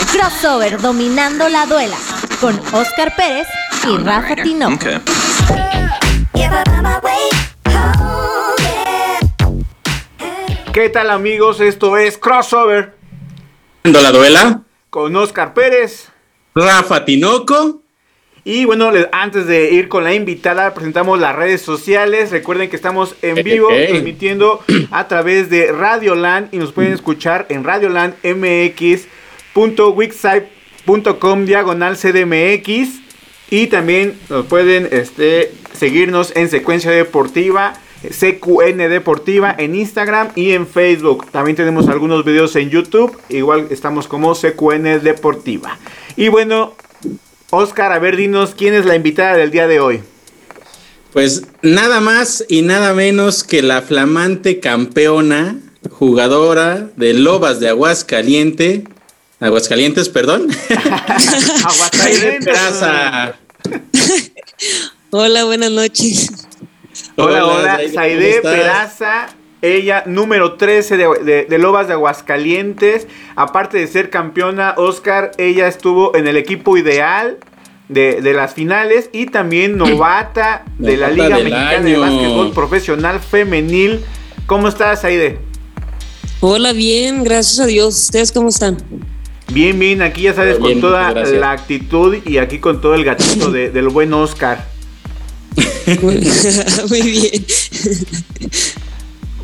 Crossover dominando la duela con Oscar Pérez y Rafa Tinoco. ¿Qué tal amigos? Esto es Crossover. la duela. Con Oscar Pérez. Rafa Tinoco. Y bueno, antes de ir con la invitada, presentamos las redes sociales. Recuerden que estamos en vivo transmitiendo a través de Radioland y nos pueden escuchar en radiolandmx.wixsite.com diagonal CDMX. Y también nos pueden este, seguirnos en secuencia deportiva CQN Deportiva en Instagram y en Facebook. También tenemos algunos videos en YouTube. Igual estamos como CQN Deportiva. Y bueno, Oscar, a ver, dinos quién es la invitada del día de hoy. Pues nada más y nada menos que la flamante campeona, jugadora de Lobas de Aguascaliente. Aguascalientes, perdón. Aguascalientes. Hola, buenas noches. Hola, hola, Saide Peraza, ella número 13 de, Lobas de Aguascalientes. Aparte de ser campeona, Oscar, ella estuvo en el equipo ideal de, las finales y también novata de la Liga Mexicana de Básquetbol Profesional Femenil. ¿Cómo estás, Saide? Hola, bien, gracias a Dios. ¿Ustedes cómo están? Bien, bien, aquí ya sabes, con toda la actitud y aquí con todo el gatito del buen Oscar. Muy bien.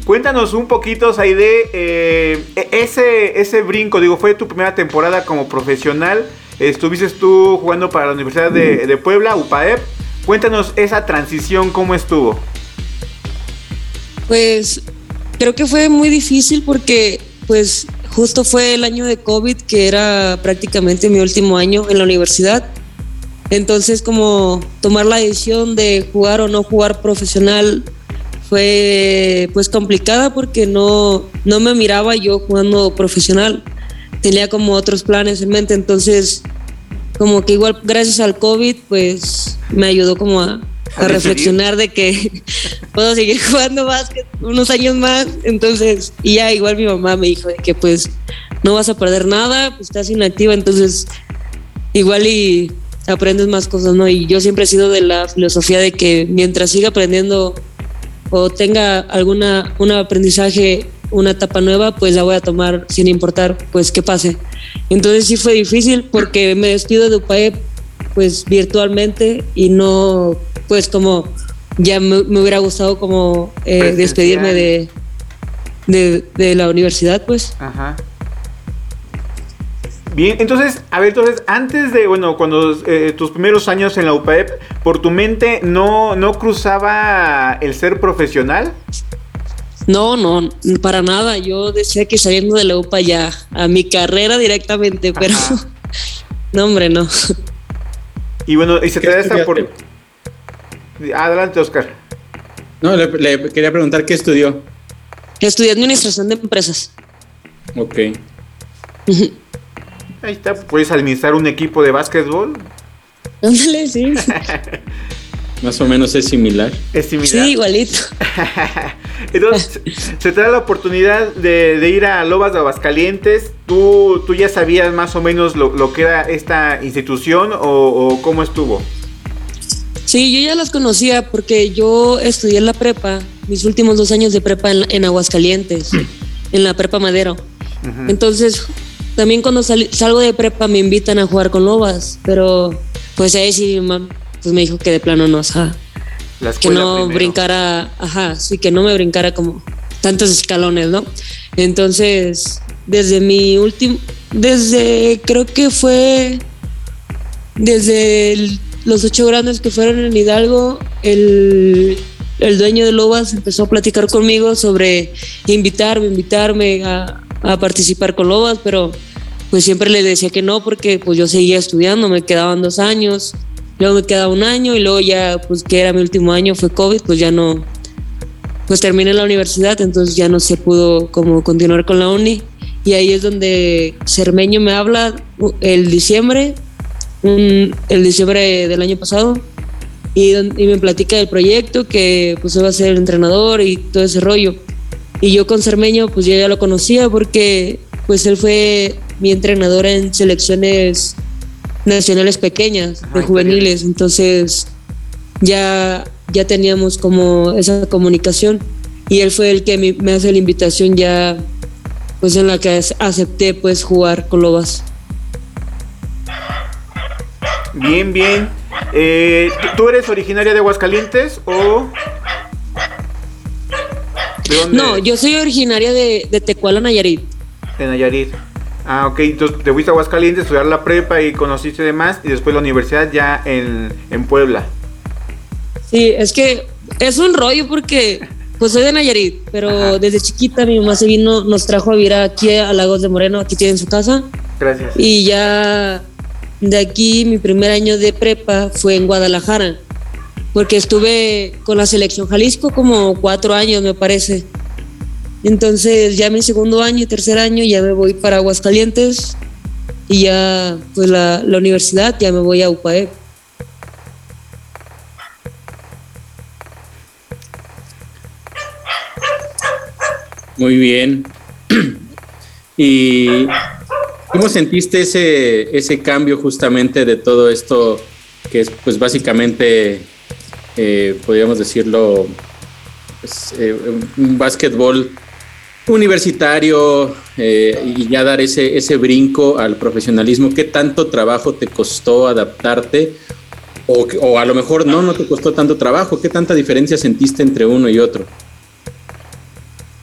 Cuéntanos un poquito, Saide, eh, e-, ese, ese brinco, digo, fue tu primera temporada como profesional, estuviste tú jugando para la Universidad de, Puebla, UPAEP, cuéntanos esa transición, ¿cómo estuvo? Pues creo que fue muy difícil porque pues justo fue el año de COVID, que era prácticamente mi último año en la universidad. Entonces, como tomar la decisión de jugar o no jugar profesional fue pues complicada porque no, no me miraba yo jugando profesional. Tenía como otros planes en mente, entonces como que igual gracias al COVID pues me ayudó como a, reflexionar de que puedo seguir jugando básquet unos años más. Entonces, y ya igual mi mamá me dijo que pues no vas a perder nada, pues estás inactiva, entonces igual y aprendes más cosas, ¿no? Y yo siempre he sido de la filosofía de que mientras siga aprendiendo o tenga alguna un aprendizaje, una etapa nueva, pues la voy a tomar sin importar pues qué pase. Entonces sí fue difícil porque me despido de UPAE pues virtualmente y no pues como ya me, hubiera gustado como eh, despedirme de, de, de la universidad pues. Ajá. Bien, entonces, a ver, entonces, antes de, bueno, cuando eh, tus primeros años en la UPAEP, ¿por tu mente no, no cruzaba el ser profesional? No, no, para nada. Yo decía que saliendo de la UPA ya a mi carrera directamente, pero no, hombre, no. Y bueno, y se te da esta por. Adelante, Oscar. No, le, quería preguntar qué estudió. Estudié administración de empresas. Ok. Ahí está, puedes administrar un equipo de básquetbol. Ándale, sí. Más o menos es similar. Es similar. Sí, igualito. Entonces, se te da la oportunidad de, ir a Lobas de Aguascalientes. ¿Tú, ¿Tú ya sabías más o menos lo, que era esta institución o, cómo estuvo? Sí, yo ya las conocía porque yo estudié en la prepa, mis últimos dos años de prepa en, Aguascalientes, en la prepa Madero. Entonces, también cuando salgo de prepa me invitan a jugar con lobas, pero pues ahí sí pues me dijo que de plano no, o sea, que no brincara, ajá, sí, que no me brincara como tantos escalones, ¿no? Entonces, desde mi último, desde creo que fue desde los ocho grandes que fueron en Hidalgo, el, el dueño de Lobas empezó a platicar conmigo sobre invitarme, invitarme a, a participar con Lobas, pero pues siempre le decía que no porque pues yo seguía estudiando, me quedaban dos años, luego me quedaba un año y luego ya pues que era mi último año fue COVID, pues ya no, pues terminé la universidad, entonces ya no se pudo como continuar con la uni y ahí es donde Cermeño me habla el diciembre, el diciembre del año pasado y, y me platica del proyecto que pues iba a ser el entrenador y todo ese rollo. Y yo con Cermeño pues yo ya lo conocía porque pues él fue mi entrenador en selecciones nacionales pequeñas, de juveniles, entonces ya, ya teníamos como esa comunicación y él fue el que me, hace la invitación ya pues en la que acepté pues jugar con Lobas. Bien, bien. Eh, ¿Tú eres originaria de Aguascalientes o...? No, yo soy originaria de, de Tecuala, Nayarit. De Nayarit. Ah, ok. Entonces te fuiste a Aguascalientes, estudiar la prepa y conociste demás y después la universidad ya en, en Puebla. Sí, es que es un rollo porque pues soy de Nayarit, pero desde chiquita mi mamá se vino, nos trajo a vivir aquí a Lagos de Moreno, aquí tienen su casa. Gracias. Y ya de aquí mi primer año de prepa fue en Guadalajara, porque estuve con la selección Jalisco como cuatro años me parece. Entonces ya mi segundo año y tercer año ya me voy para Aguascalientes y ya pues la, la universidad ya me voy a UPAE. Muy bien. ¿Y cómo sentiste ese, ese cambio justamente de todo esto que es pues básicamente, eh, podríamos decirlo, pues, eh, un básquetbol universitario eh, y ya dar ese, ese brinco al profesionalismo? ¿Qué tanto trabajo te costó adaptarte? O, o a lo mejor no, no te costó tanto trabajo. ¿Qué tanta diferencia sentiste entre uno y otro?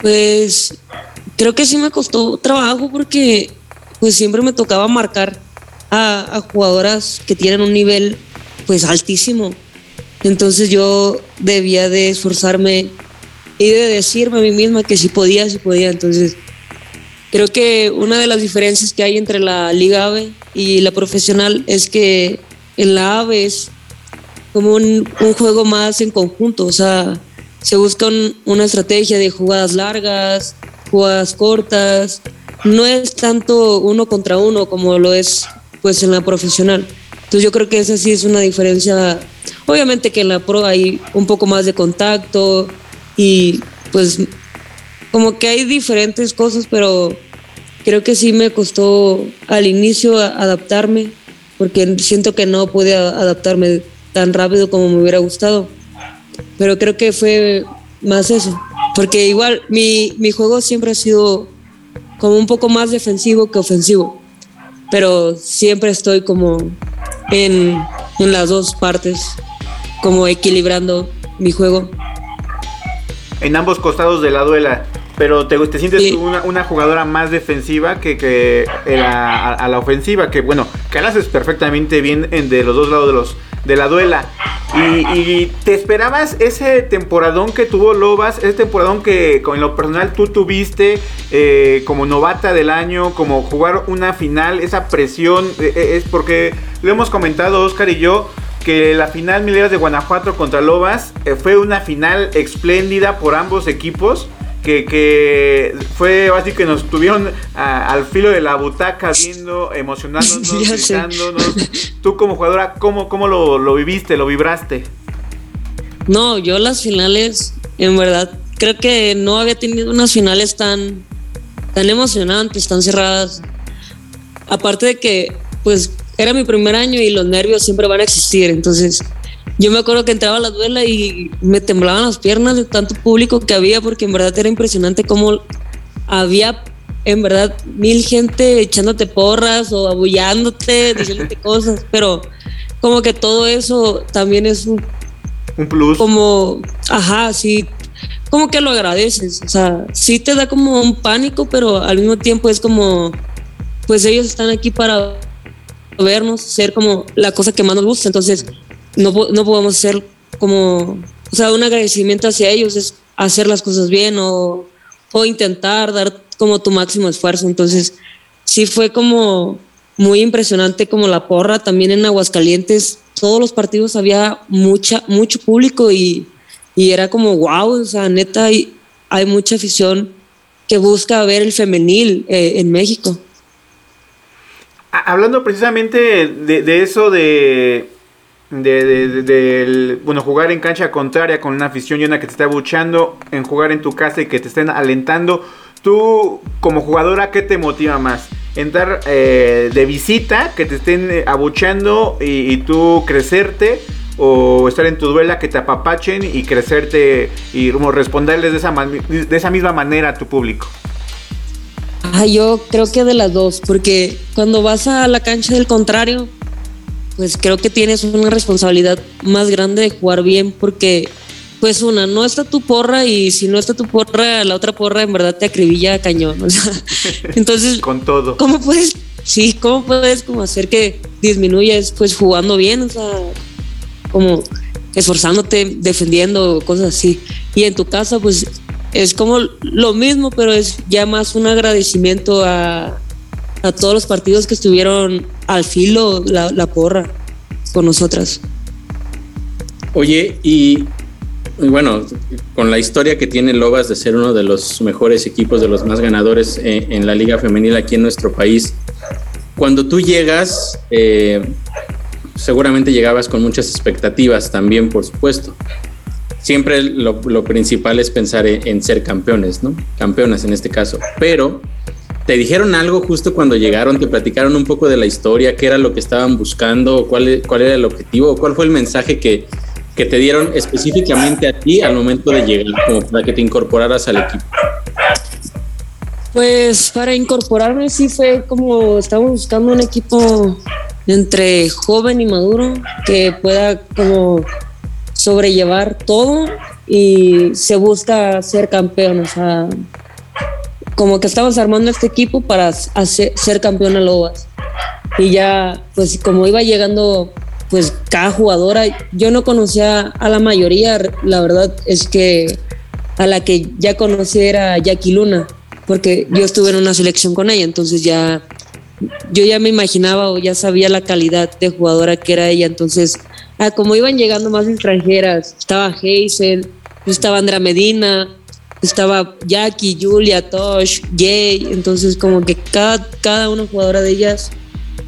Pues creo que sí me costó trabajo porque pues siempre me tocaba marcar a, jugadoras que tienen un nivel pues altísimo. Entonces yo debía de esforzarme y de decirme a mí misma que si podía, si podía. Entonces creo que una de las diferencias que hay entre la liga AVE y la profesional es que en la AVE es como un, un juego más en conjunto, o sea, se busca una estrategia de jugadas largas, jugadas cortas. No es tanto uno contra uno como lo es pues en la profesional. Entonces yo creo que esa sí es una diferencia. Obviamente que en la pro hay un poco más de contacto y pues como que hay diferentes cosas, pero creo que sí me costó al inicio adaptarme porque siento que no pude adaptarme tan rápido como me hubiera gustado pero creo que fue más eso, porque igual mi, mi juego siempre ha sido como un poco más defensivo que ofensivo, pero siempre estoy como en, en las dos partes, como equilibrando mi juego. En ambos costados de la duela. Pero te, te sientes una, una, jugadora más defensiva que, que a, la ofensiva, que bueno, que la haces perfectamente bien en de los dos lados de los de la duela. Y, te esperabas ese temporadón que tuvo Lobas, ese temporadón que con lo personal tú tuviste eh, como novata del año, como jugar una final, esa presión, eh, eh, es porque lo hemos comentado Oscar y yo, que la final Mileras de Guanajuato contra Lobas fue una final espléndida por ambos equipos que, fue así que nos tuvieron al filo de la butaca viendo, emocionándonos, gritándonos. Tú como jugadora, ¿cómo, cómo lo, viviste, lo vibraste? No, yo las finales, en verdad, creo que no había tenido unas finales tan, tan emocionantes, tan cerradas. Aparte de que, pues, era mi primer año y los nervios siempre van a existir, entonces yo me acuerdo que entraba a la duela y me temblaban las piernas de tanto público que había, porque en verdad era impresionante cómo había, en verdad, mil gente echándote porras o abullándote, diciéndote cosas, pero como que todo eso también es un, un plus. Como, ajá, sí, como que lo agradeces, o sea, sí te da como un pánico, pero al mismo tiempo es como, pues ellos están aquí para vernos, ser como la cosa que más nos gusta, entonces no, no podemos hacer como, o sea, un agradecimiento hacia ellos es hacer las cosas bien o, o intentar dar como tu máximo esfuerzo. Entonces, sí fue como muy impresionante como la porra también en Aguascalientes. Todos los partidos había mucha, mucho público y, y era como wow, o sea, neta, hay, hay mucha afición que busca ver el femenil eh, en México. Hablando precisamente de, eso de de, bueno, jugar en cancha contraria con una afición llena que te está buchando, en jugar en tu casa y que te estén alentando. tú como jugadora, ¿qué te motiva más? ¿Entrar eh, de visita, que te estén eh, abucheando y, y, tú crecerte? ¿O estar en tu duela, que te apapachen y crecerte y como responderles de esa, de esa misma manera a tu público? Ah, yo creo que de las dos, porque cuando vas a la cancha del contrario, pues creo que tienes una responsabilidad más grande de jugar bien, porque pues una, no está tu porra y si no está tu porra, la otra porra en verdad te acribilla a cañón. O sea, entonces, con todo. ¿Cómo puedes, sí, cómo puedes como hacer que disminuyas pues jugando bien? O sea, como esforzándote, defendiendo, cosas así. Y en tu casa, pues es como lo mismo, pero es ya más un agradecimiento a, a todos los partidos que estuvieron al filo la, porra con nosotras. Oye, y bueno, con la historia que tiene Lobas de ser uno de los mejores equipos, de los más ganadores en, en la liga femenil aquí en nuestro país, cuando tú llegas, eh, seguramente llegabas con muchas expectativas también, por supuesto. Siempre lo, principal es pensar en, en, ser campeones, ¿no? Campeonas en este caso. Pero, ¿te dijeron algo justo cuando llegaron? ¿Te platicaron un poco de la historia? ¿Qué era lo que estaban buscando? ¿Cuál, cuál era el objetivo? ¿Cuál fue el mensaje que, que te dieron específicamente a ti al momento de llegar, como para que te incorporaras al equipo? Pues para incorporarme sí fue como estamos buscando un equipo entre joven y maduro que pueda como sobrellevar todo y se busca ser campeón, o sea, como que estamos armando este equipo para hacer, ser campeón a Lobas. Y ya, pues como iba llegando pues cada jugadora, yo no conocía a la mayoría, la verdad es que a la que ya conocí era Jackie Luna, porque yo estuve en una selección con ella, entonces ya yo ya me imaginaba o ya sabía la calidad de jugadora que era ella, entonces ah, como iban llegando más extranjeras, estaba Hazel, estaba Andrea Medina, estaba Jackie, Julia, Tosh, Jay, entonces como que cada, cada una jugadora de ellas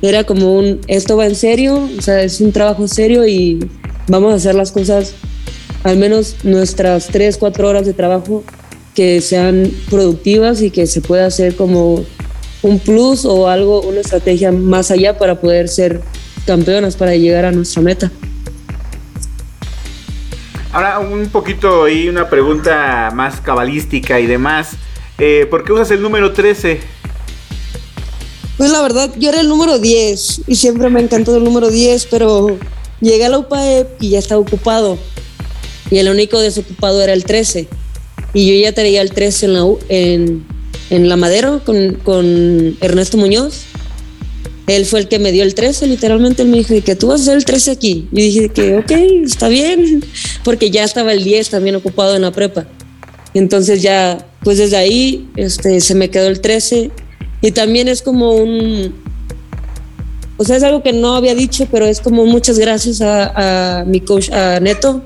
era como un, esto va en serio, o sea, es un trabajo serio y vamos a hacer las cosas, al menos nuestras tres, cuatro horas de trabajo, que sean productivas y que se pueda hacer como un plus o algo, una estrategia más allá para poder ser campeonas, para llegar a nuestra meta. Ahora un poquito ahí una pregunta más cabalística y demás. Eh, ¿Por qué usas el número 13? Pues la verdad, yo era el número 10 y siempre me encantó el número 10, pero llegué a la UPAEP y ya estaba ocupado. Y el único desocupado era el 13. Y yo ya tenía el 13 en la, en, en la Madero con, con, Ernesto Muñoz. Él fue el que me dio el 13, literalmente. Él me dijo que tú vas a ser el 13 aquí. Y dije que, ok, está bien, porque ya estaba el 10 también ocupado en la prepa. Entonces ya, pues desde ahí este, se me quedó el 13 y también es como un, o sea, es algo que no había dicho, pero es como muchas gracias a, a mi coach, a Neto,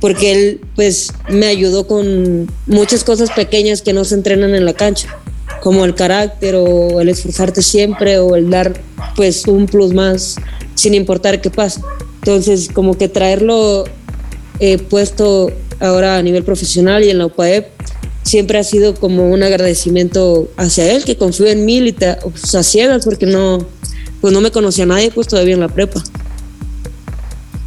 porque él pues me ayudó con muchas cosas pequeñas que no se entrenan en la cancha, como el carácter o el esforzarte siempre o el dar pues un plus más sin importar qué pase. Entonces, como que traerlo eh, puesto ahora a nivel profesional y en la UPAEP siempre ha sido como un agradecimiento hacia él, que confío en mí y te, pues, a ciegas porque no, pues no me conocía nadie pues todavía en la prepa.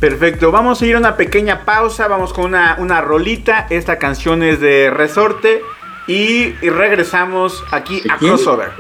Perfecto, vamos a ir a una pequeña pausa, vamos con una, una rolita, esta canción es de Resorte y, y regresamos aquí a Crossover.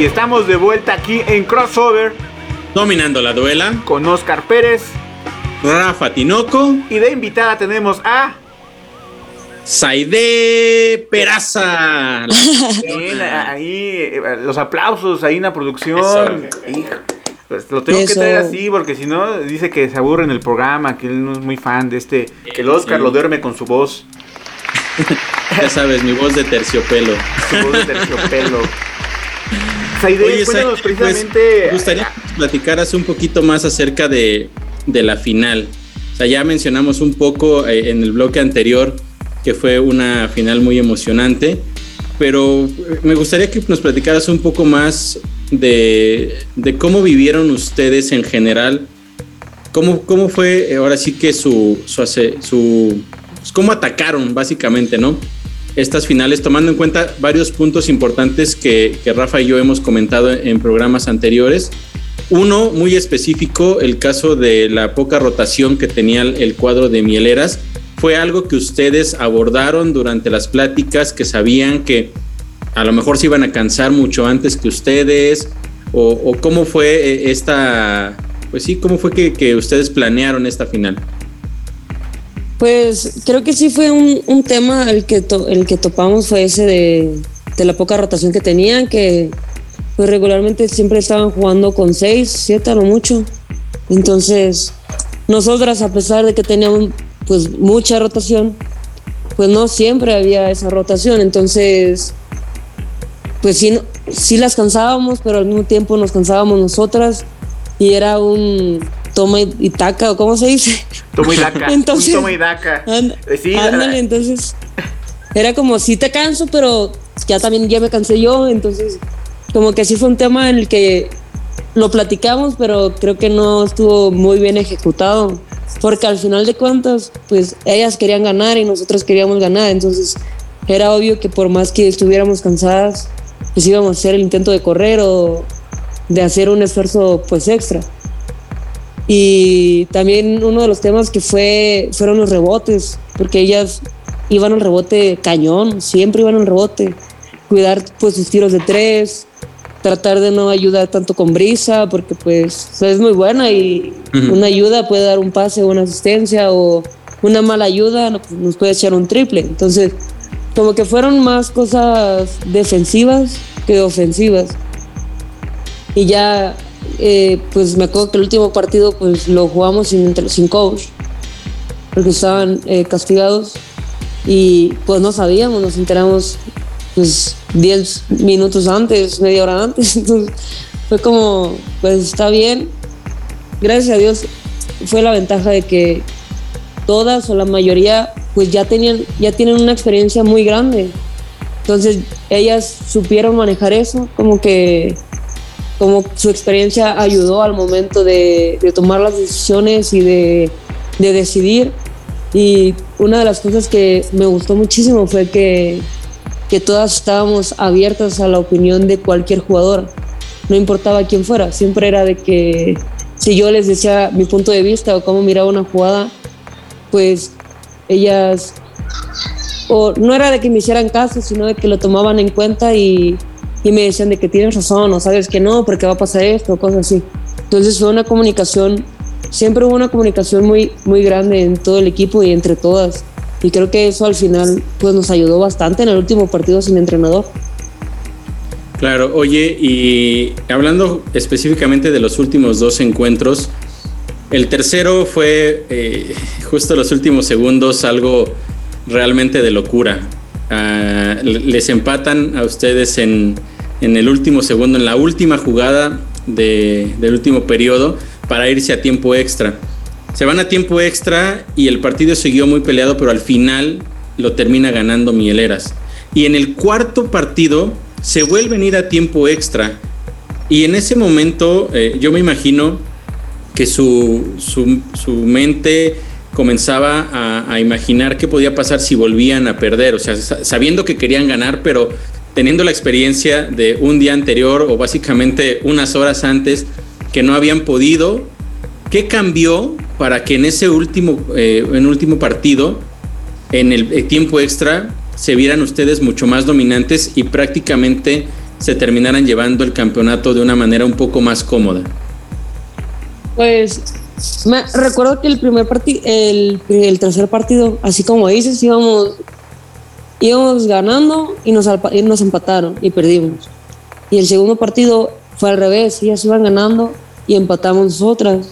Y estamos de vuelta aquí en Crossover. Dominando la duela. Con Oscar Pérez. Rafa Tinoco. Y de invitada tenemos a. Saide Peraza. Bien, ahí eh, los aplausos ahí en la producción. Pues, lo tengo que traer así porque si no dice que se aburre en el programa, que él no es muy fan de este, que el Oscar lo duerme con su voz. ya sabes, mi voz de terciopelo. Su voz de terciopelo. Saide, Oye, cuéntanos pues, precisamente. me gustaría que platicaras un poquito más acerca de, de la final. O sea, ya mencionamos un poco eh, en el bloque anterior que fue una final muy emocionante, pero me gustaría que nos platicaras un poco más de, cómo vivieron ustedes en general, cómo, cómo fue ahora sí que su, su, su pues, cómo atacaron básicamente, ¿no? Estas finales, tomando en cuenta varios puntos importantes que, que Rafa y yo hemos comentado en programas anteriores. Uno muy específico, el caso de la poca rotación que tenía el cuadro de Mieleras, fue algo que ustedes abordaron durante las pláticas, que sabían que a lo mejor se iban a cansar mucho antes que ustedes, o, cómo fue eh, esta, pues sí, cómo fue que, ustedes planearon esta final. Pues creo que sí fue un, tema el que, el que topamos, fue ese de, de, la poca rotación que tenían, que pues regularmente siempre estaban jugando con seis, siete a lo mucho. Entonces, nosotras, a pesar de que teníamos pues mucha rotación, pues no siempre había esa rotación, entonces pues sí, sí las cansábamos, pero al mismo tiempo nos cansábamos nosotras y era un toma y taca, o cómo se dice. Toma y daca. entonces, toma y daca. sí, ándale, entonces era como sí te canso, pero ya también ya me cansé yo, entonces como que sí fue un tema en el que lo platicamos, pero creo que no estuvo muy bien ejecutado porque al final de cuentas, pues ellas querían ganar y nosotros queríamos ganar, entonces era obvio que por más que estuviéramos cansadas, pues íbamos a hacer el intento de correr o de hacer un esfuerzo pues extra. Y también uno de los temas que fue fueron los rebotes, porque ellas iban al rebote cañón, siempre iban al rebote, cuidar pues sus tiros de tres, tratar de no ayudar tanto con brisa, porque pues es muy buena y una ayuda puede dar un pase o una asistencia o una mala ayuda nos puede echar un triple. Entonces, como que fueron más cosas defensivas que ofensivas. Y ya, eh, pues me acuerdo que el último partido pues lo jugamos sin, sin coach, porque estaban eh, castigados y pues no sabíamos, nos enteramos pues 10 minutos antes, media hora antes. Entonces fue como, pues está bien. Gracias a Dios fue la ventaja de que todas o la mayoría pues ya tenían, ya tienen una experiencia muy grande. Entonces ellas supieron manejar eso, como que como su experiencia ayudó al momento de, de tomar las decisiones y de, de decidir. Y una de las cosas que me gustó muchísimo fue que que todas estábamos abiertas a la opinión de cualquier jugador, no importaba quién fuera, siempre era de que si yo les decía mi punto de vista o cómo miraba una jugada, pues ellas, o no era de que me hicieran caso, sino de que lo tomaban en cuenta y, y me decían de que tienes razón o sabes que no, porque va a pasar esto, cosas así. Entonces fue una comunicación, siempre hubo una comunicación muy, muy grande en todo el equipo y entre todas y creo que eso al final pues nos ayudó bastante en el último partido sin entrenador. Claro, oye, y hablando específicamente de los últimos dos encuentros, el tercero fue eh, justo los últimos segundos algo realmente de locura. Ah, les empatan a ustedes en, en, el último segundo, en la última jugada de, del último periodo para irse a tiempo extra. Se van a tiempo extra y el partido siguió muy peleado, pero al final lo termina ganando Mieleras. Y en el cuarto partido se vuelven a ir a tiempo extra. Y en ese momento eh, yo me imagino que su, su, mente comenzaba a, a, imaginar qué podía pasar si volvían a perder. O sea, sabiendo que querían ganar, pero teniendo la experiencia de un día anterior o básicamente unas horas antes que no habían podido. ¿Qué cambió para que en ese último, eh, en último partido, en el, tiempo extra, se vieran ustedes mucho más dominantes y prácticamente se terminaran llevando el campeonato de una manera un poco más cómoda? Pues me recuerdo que el primer partido, el, el, tercer partido, así como dices, íbamos, íbamos ganando y nos, y nos empataron y perdimos. Y el segundo partido fue al revés, ellas iban ganando y empatamos nosotras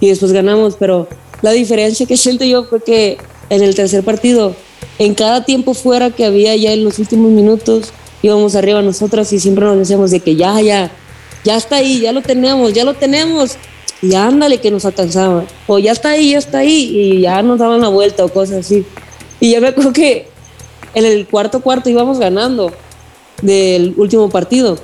y después ganamos, pero la diferencia que siento yo fue que en el tercer partido, en cada tiempo fuera que había ya en los últimos minutos, íbamos arriba nosotras y siempre nos decíamos de que ya, ya, ya está ahí, ya lo tenemos, ya lo tenemos, y ándale que nos alcanzaba, o ya está ahí, ya está ahí, y ya nos daban la vuelta o cosas así. Y ya me acuerdo que en el cuarto cuarto íbamos ganando del último partido.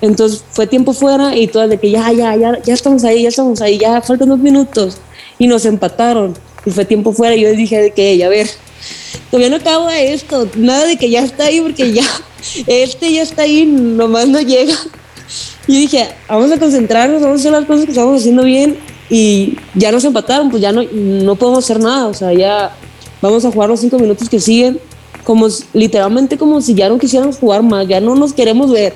Entonces fue tiempo fuera y todas de que ya, ya, ya, ya estamos ahí, ya estamos ahí, ya faltan dos minutos. Y nos empataron. Y fue tiempo fuera y yo dije de que, a ver, todavía no acabo esto, nada de que ya está ahí porque ya, este ya está ahí, nomás no llega. Y dije, vamos a concentrarnos, vamos a hacer las cosas que estamos haciendo bien y ya nos empataron, pues ya no, no podemos hacer nada, o sea, ya vamos a jugar los cinco minutos que siguen, como literalmente como si ya no quisiéramos jugar más, ya no nos queremos ver.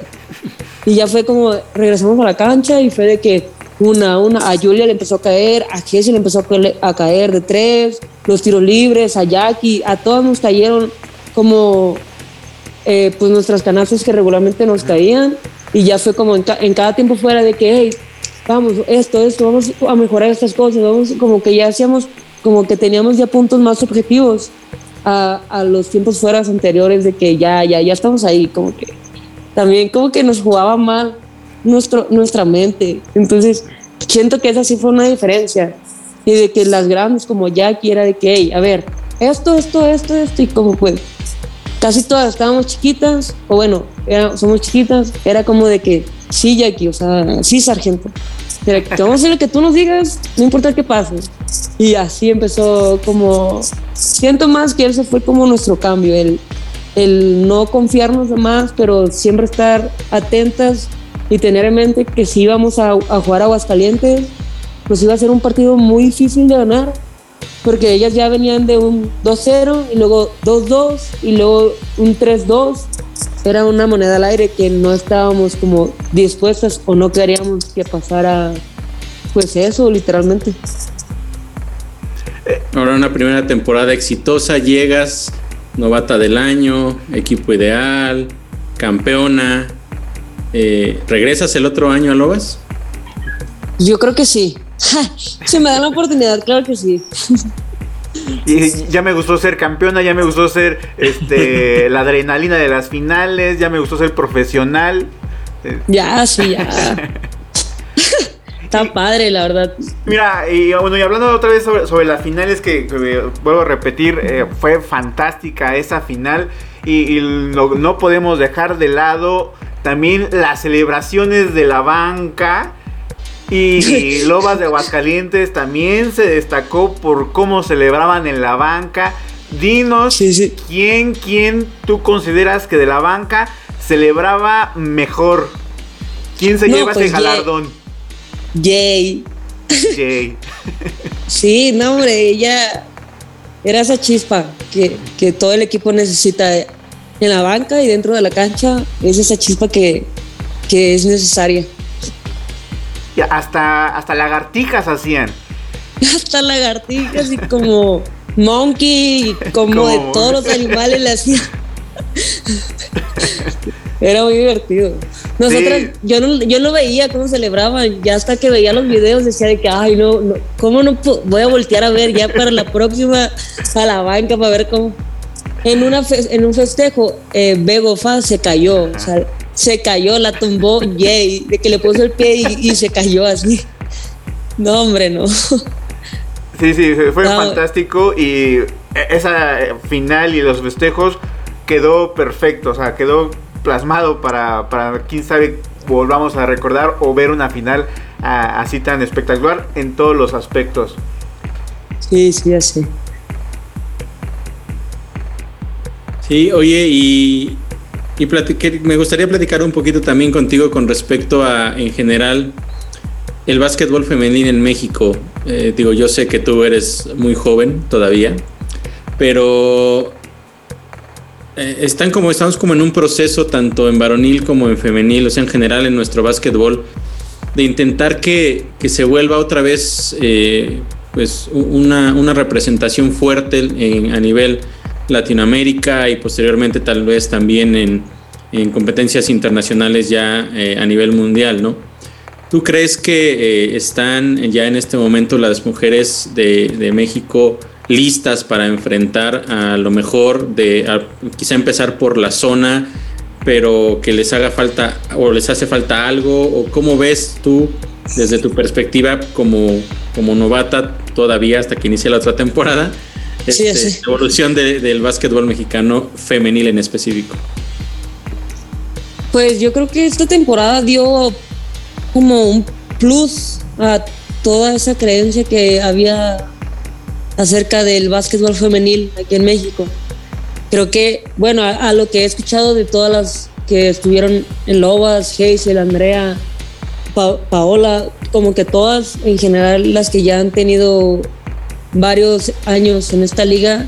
Y ya fue como regresamos a la cancha y fue de que una, una, a Julia le empezó a caer, a Jessie le empezó a caer de tres, los tiros libres, a Jackie, a todos nos cayeron como eh, pues nuestras canastas que regularmente nos caían. Y ya fue como en, cada tiempo fuera de que, hey, vamos, esto, esto, vamos a mejorar estas cosas, vamos, como que ya hacíamos, como que teníamos ya puntos más objetivos a, los tiempos fuera anteriores de que ya, ya, ya estamos ahí, como que también como que nos jugaba mal nuestro, nuestra mente. Entonces, siento que esa sí fue una diferencia. Y de que las grandes como Jackie era de que, hey, a ver, esto, esto, esto, esto, y como pues casi todas estábamos chiquitas, o bueno, somos chiquitas, era como de que, sí, Jackie, o sea, sí, sargento. Que vamos a hacer lo que tú nos digas, no importa qué pase. Y así empezó como, siento más que eso fue como nuestro cambio, el, el no confiarnos más, pero siempre estar atentas y tener en mente que si íbamos a, a jugar a Aguascalientes, pues iba a ser un partido muy difícil de ganar, porque ellas ya venían de un 2-0 y luego 2-2 y luego un 3-2. Era una moneda al aire que no estábamos como dispuestas o no queríamos que pasara pues eso, literalmente. Ahora una primera temporada exitosa, llegas, novata del año, equipo ideal, campeona. Eh, ¿Regresas el otro año a Lobas? Yo creo que sí. si me dan la oportunidad, claro que sí. Y ya me gustó ser campeona, ya me gustó ser este la adrenalina de las finales, ya me gustó ser profesional. Ya, sí, ya. Está padre, la verdad. Mira, y bueno, y hablando otra vez sobre, las finales, que, vuelvo a repetir, eh, fue fantástica esa final. Y, no podemos dejar de lado también las celebraciones de la banca y, Lobas de Aguascalientes también se destacó por cómo celebraban en la banca. Dinos quién, quién tú consideras que de la banca celebraba mejor. ¿Quién se lleva ese pues, galardón? Jay. Jay. sí, no, hombre, ella era esa chispa que, que todo el equipo necesita en la banca y dentro de la cancha. Es esa chispa que, que es necesaria hasta, hasta lagartijas hacían. Hasta lagartijas y como monkey, como, de todos los animales le hacían. Era muy divertido. Nosotras, yo, no, yo no veía cómo celebraban, ya hasta que veía los videos decía de que, ay, no, no ¿cómo no voy a voltear a ver ya para la próxima a la banca para ver cómo? En, una en un festejo, eh, Begofa se cayó, o sea, se cayó, la tumbó Jay, de que le puso el pie y, se cayó así. No, hombre, no. Sí, sí, fue fantástico y esa final y los festejos quedó perfecto, o sea, quedó plasmado para, para quién sabe, volvamos a recordar o ver una final así tan espectacular en todos los aspectos. Sí, sí, así. Sí, oye, y y me gustaría platicar un poquito también contigo con respecto a, en general, el básquetbol femenino en México. Eh, digo, yo sé que tú eres muy joven todavía, pero eh, están como, estamos como en un proceso, tanto en varonil como en femenil, o sea, en general en nuestro básquetbol, de intentar que, se vuelva otra vez eh, pues una, una, representación fuerte a nivel Latinoamérica y posteriormente tal vez también en, en competencias internacionales ya eh, a nivel mundial, ¿no? ¿Tú crees que están ya en este momento las mujeres de, de México listas para enfrentar a lo mejor de quizá empezar por la zona, pero que les haga falta o les hace falta algo o cómo ves tú desde tu perspectiva como, como novata todavía hasta que inicie la otra temporada este, la evolución del básquetbol mexicano femenil en específico. Pues yo creo que esta temporada dio como un plus a toda esa creencia que había acerca del básquetbol femenil aquí en México. Creo que, bueno, a, lo que he escuchado de todas las que estuvieron en Lobas, Hazel, Andrea, Paola, como que todas en general las que ya han tenido varios años en esta liga,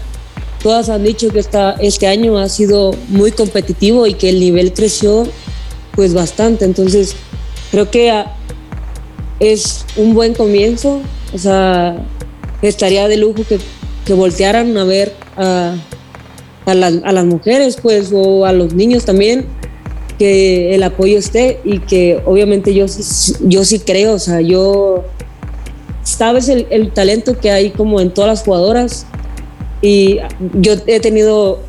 todas han dicho que esta, este año ha sido muy competitivo y que el nivel creció pues bastante. Entonces, creo que es un buen comienzo. O sea, estaría de lujo que, que voltearan a ver a, a, las mujeres, pues, o a los niños también, que el apoyo esté y que obviamente yo, yo sí creo, o sea, yo, sabes el, el talento que hay como en todas las jugadoras y yo he tenido,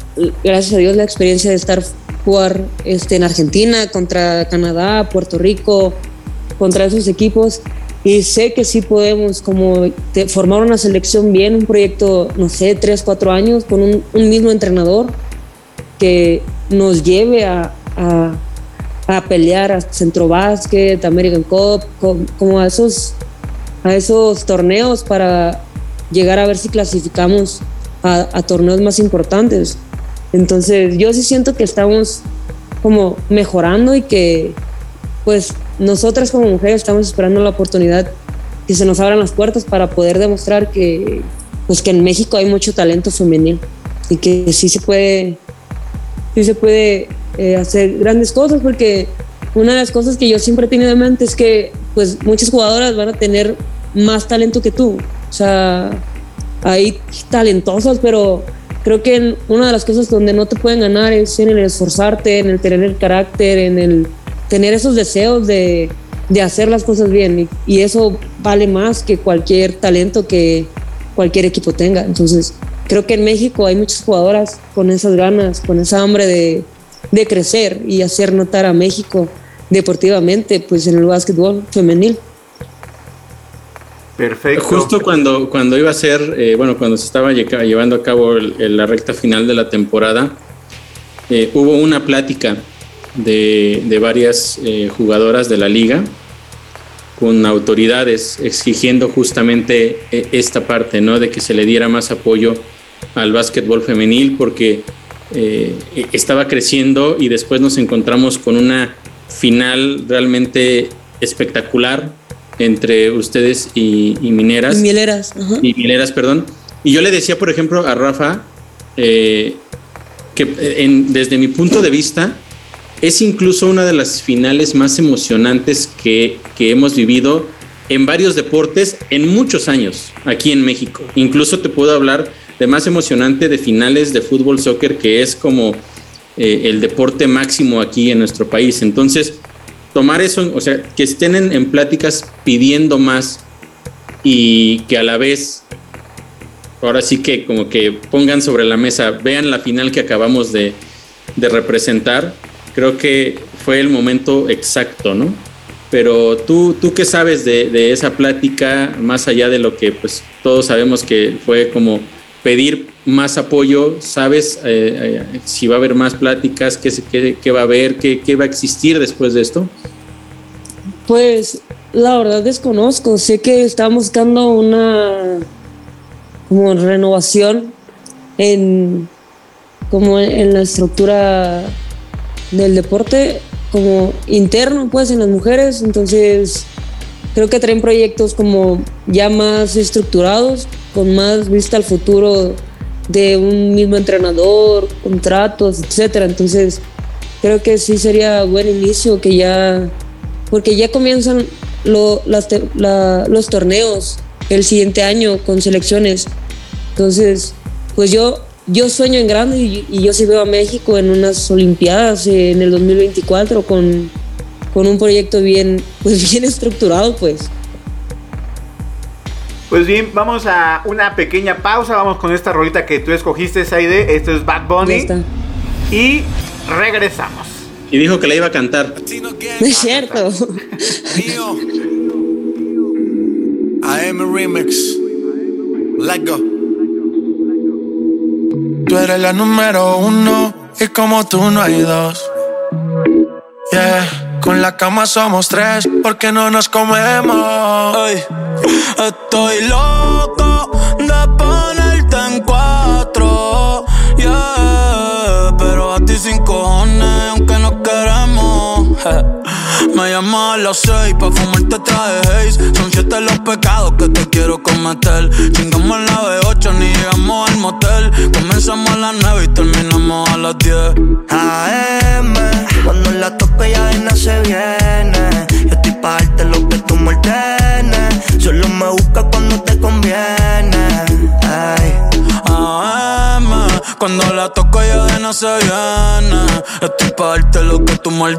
gracias a Dios, la experiencia de estar jugar este, en Argentina contra Canadá, Puerto Rico, contra esos equipos y sé que sí podemos como formar una selección bien, un proyecto, no sé, tres, cuatro años con un, mismo entrenador que nos lleve a, a, pelear a Centro Básquet, American Cup, como a esos, a esos torneos para llegar a ver si clasificamos a, a torneos más importantes. Entonces yo sí siento que estamos como mejorando y que pues nosotras como mujeres estamos esperando la oportunidad que se nos abran las puertas para poder demostrar que, pues que en México hay mucho talento femenino y que sí se puede, sí se puede eh, hacer grandes cosas porque una de las cosas que yo siempre he tenido en mente es que pues muchas jugadoras van a tener más talento que tú. O sea, hay talentosas, pero creo que una de las cosas donde no te pueden ganar es en el esforzarte, en el tener el carácter, en el tener esos deseos de, de hacer las cosas bien y, eso vale más que cualquier talento que cualquier equipo tenga. Entonces, creo que en México hay muchas jugadoras con esas ganas, con esa hambre de, de crecer y hacer notar a México deportivamente, pues en el básquetbol femenil. Perfecto. Justo cuando, cuando iba a ser, eh, bueno, cuando se estaba llevando a cabo la recta final de la temporada, eh, hubo una plática de, varias eh, jugadoras de la liga con autoridades exigiendo justamente eh, esta parte, ¿no? De que se le diera más apoyo al básquetbol femenil porque eh, estaba creciendo y después nos encontramos con una final realmente espectacular entre ustedes y, Mineras. Y Mineras, Y Mineras, perdón. Y yo le decía, por ejemplo, a Rafa, que desde mi punto de vista, es incluso una de las finales más emocionantes que, hemos vivido en varios deportes en muchos años aquí en México. Incluso te puedo hablar de más emocionante de finales de fútbol, soccer, que es como eh, el deporte máximo aquí en nuestro país. Entonces, tomar eso, o sea, que estén en, pláticas pidiendo más y que a la vez, ahora sí que como que pongan sobre la mesa, vean la final que acabamos de, de representar creo que fue el momento exacto, ¿no? Pero tú, tú qué sabes de, esa plática, más allá de lo que pues todos sabemos que fue como pedir más apoyo, ¿sabes eh, eh, si va a haber más pláticas, qué, va a haber, qué, qué va a existir después de esto? Pues la verdad desconozco, sé que están buscando una como renovación en como en la estructura del deporte como interno pues en las mujeres, entonces creo que traen proyectos como ya más estructurados, con más vista al futuro de un mismo entrenador, contratos, etcétera. Entonces, creo que sí sería buen inicio que ya, porque ya comienzan los torneos el siguiente año con selecciones. Entonces, pues yo, yo sueño en grande y, yo sí veo a México en unas Olimpiadas en el 2024 con, con un proyecto bien, pues bien estructurado, pues. Pues bien, vamos a una pequeña pausa. Vamos con esta rolita que tú escogiste, Saide. Esto es Bad Bunny. Y regresamos. Y dijo que la iba a cantar. No es cierto. AM Remix. Let's go. Tú eres la número uno y como tú no hay dos. Yeah, con la cama somos tres porque no nos comemos. estoy loco de ponerte en cuatro. Yeah, pero a ti sin cojones aunque no queremos. Me llamas a las seis pa' fumarte traje haze. Son siete los pecados que te quiero cometer. Chingamos en la B8 ni llegamos al motel. Comenzamos a las nueve y terminamos a las 10. AM, cuando la toco ya de se viene. Yo estoy pa' darte lo que tú me Solo me busca cuando te conviene. Ay. AM, cuando la toco ya de no se viene. Estoy pa' darte lo que tú me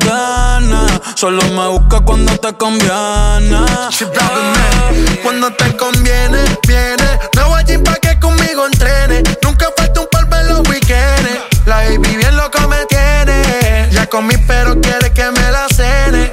Solo me busca cuando te conviene. Cuando te conviene, viene. No voy a pa' que conmigo entrene. Nunca falta un par en los weekends. La baby bien loco me tiene. Ya comí, pero quiere que me la cene.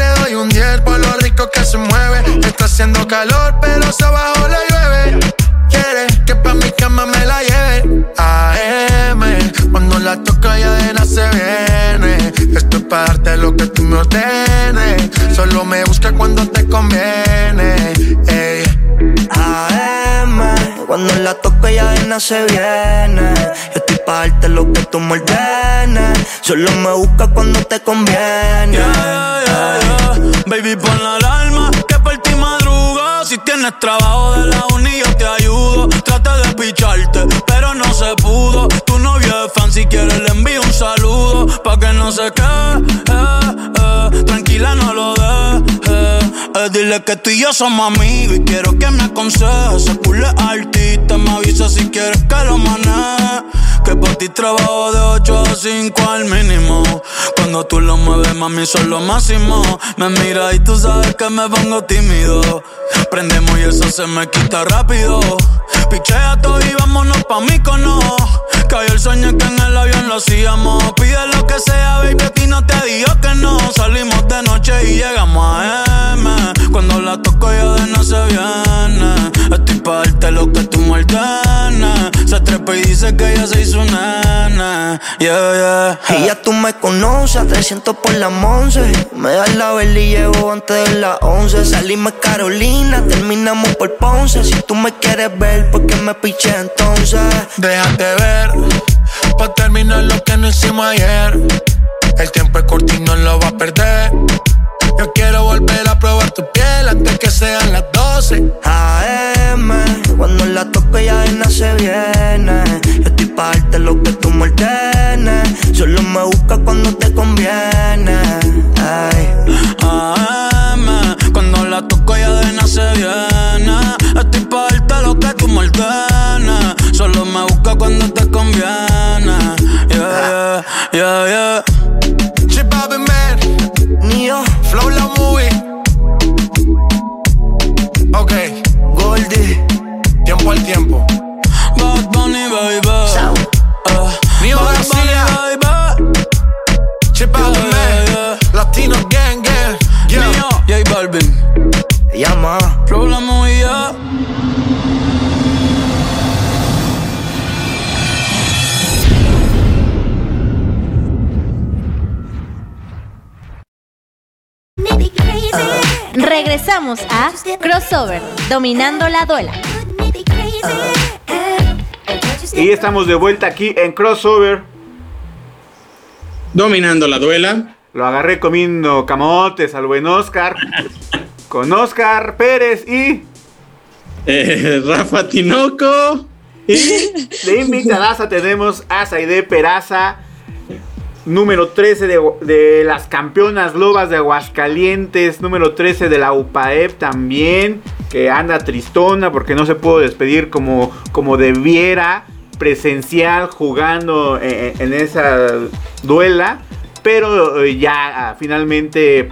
doy un 10 por lo rico que se mueve. Está haciendo calor, pero se abajo le llueve. Quiere que pa' mi cama me la lleve. AM, cuando la toca ya de nada se viene. Esto es para darte lo que tú me ordenes. Solo me busca cuando te conviene. Ey. AM, cuando la toca ya de nada se viene. Yo estoy para darte lo que tú me ordenes. Solo me busca cuando te conviene. Baby, pon la alarma que por ti madruga. Si tienes trabajo de la uni, yo te ayudo. Trata de picharte, pero no se pudo. Tu novio es fan, si quieres le envío un saludo. Pa' que no se quede, eh, eh. tranquila, no lo dejes. Eh, dile que tú y yo somos amigos y quiero que me aconsejes. Se pule artista, me avisa si quieres que lo maneje. Que por ti trabajo de 8 a 5 al mínimo. Cuando tú lo mueves, mami, son lo máximo. Me mira y tú sabes que me pongo tímido. Prendemos y eso se me quita rápido. Pichea todo y vámonos pa' mí cono. Cayó el sueño que en el avión lo hacíamos. Pide lo que sea, baby, a ti no te digo que no. Salimos de noche y llegamos a M. Cuando la toco ya de no se viene. Estoy pa' darte lo que tú me Se trepa y dice que ella se hizo nana. Yeah, yeah. Y ya tú me conoces, 300 por la 11. Me das la vela y llevo antes de las 11. Salimos Carolina, terminamos por Ponce. Si tú me quieres ver, ¿por qué me piché entonces? Déjate ver, pa' terminar lo que no hicimos ayer. El tiempo es corto y no lo va a perder. Yo quiero volver a probar tu piel antes que sean las 12. AM, cuando la toco ya de se viene. Yo estoy pa' darte lo que tú me Solo me busca cuando te conviene. Ay. AM, cuando la toco ya de se viene. Estoy pa' darte lo que tú me Solo me busca cuando te conviene. Yeah, yeah, yeah, yeah. Chip man. Neo. Flow la movie. Ok. Goldie. Tiempo al tiempo. Bad Bunny, baby. Uh, Neo García. Baby. Chip yeah, man. Yeah. Latino gang gang. Yeah. Neo. J Balvin. Llama. Regresamos a Crossover, dominando la duela. Y estamos de vuelta aquí en Crossover. Dominando la duela. Lo agarré comiendo camotes al buen Oscar. con Oscar Pérez y. Eh, Rafa Tinoco. Y de invitadaza tenemos a Saide Peraza, número 13 de, de, las campeonas lobas de Aguascalientes, número 13 de la UPAEP también, que anda tristona porque no se pudo despedir como, como debiera, presencial, jugando en, en esa duela, pero eh, ya finalmente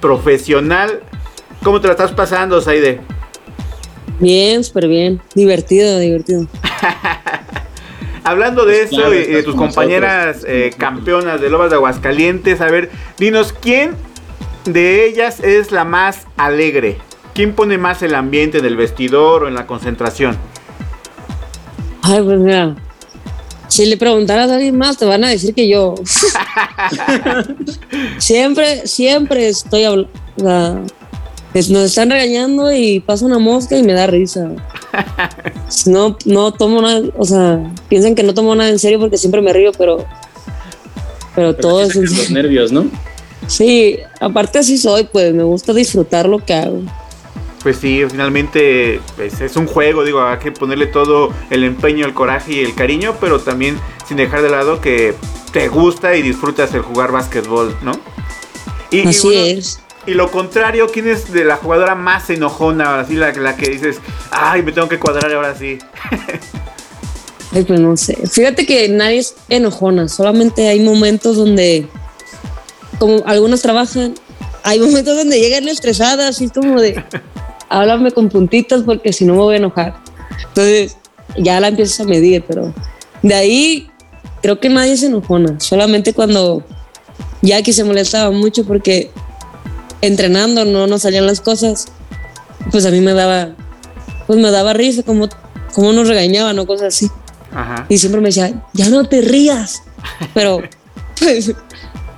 profesional. ¿Cómo te la estás pasando, Saide? Bien, súper bien. Divertido, divertido. Hablando de pues eso claro, y de tus compañeras eh, campeonas de Lobas de Aguascalientes, a ver, dinos, ¿quién de ellas es la más alegre? ¿Quién pone más el ambiente en el vestidor o en la concentración? Ay, pues mira, si le preguntaras a alguien más, te van a decir que yo. siempre, siempre estoy hablando. Nos están regañando y pasa una mosca y me da risa. No, no tomo nada, o sea, piensan que no tomo nada en serio porque siempre me río, pero. Pero, pero todo es. Los nervios, ¿no? Sí, aparte así soy, pues me gusta disfrutar lo que hago. Pues sí, finalmente pues, es un juego, digo, hay que ponerle todo el empeño, el coraje y el cariño, pero también sin dejar de lado que te gusta y disfrutas el jugar básquetbol, ¿no? Y, así y bueno, es. Y lo contrario, ¿quién es de la jugadora más enojona? Así la, la que dices, ay, me tengo que cuadrar ahora sí. ay, pues no sé. Fíjate que nadie es enojona, solamente hay momentos donde, como algunos trabajan, hay momentos donde llegan estresadas y como de, háblame con puntitos porque si no me voy a enojar. Entonces, ya la empiezas a medir, pero de ahí creo que nadie se enojona, solamente cuando Jackie se molestaba mucho porque entrenando no nos salían las cosas, pues a mí me daba, pues me daba risa, como, como nos regañaban o cosas así. Ajá. Y siempre me decía, ya no te rías. Pero, pues,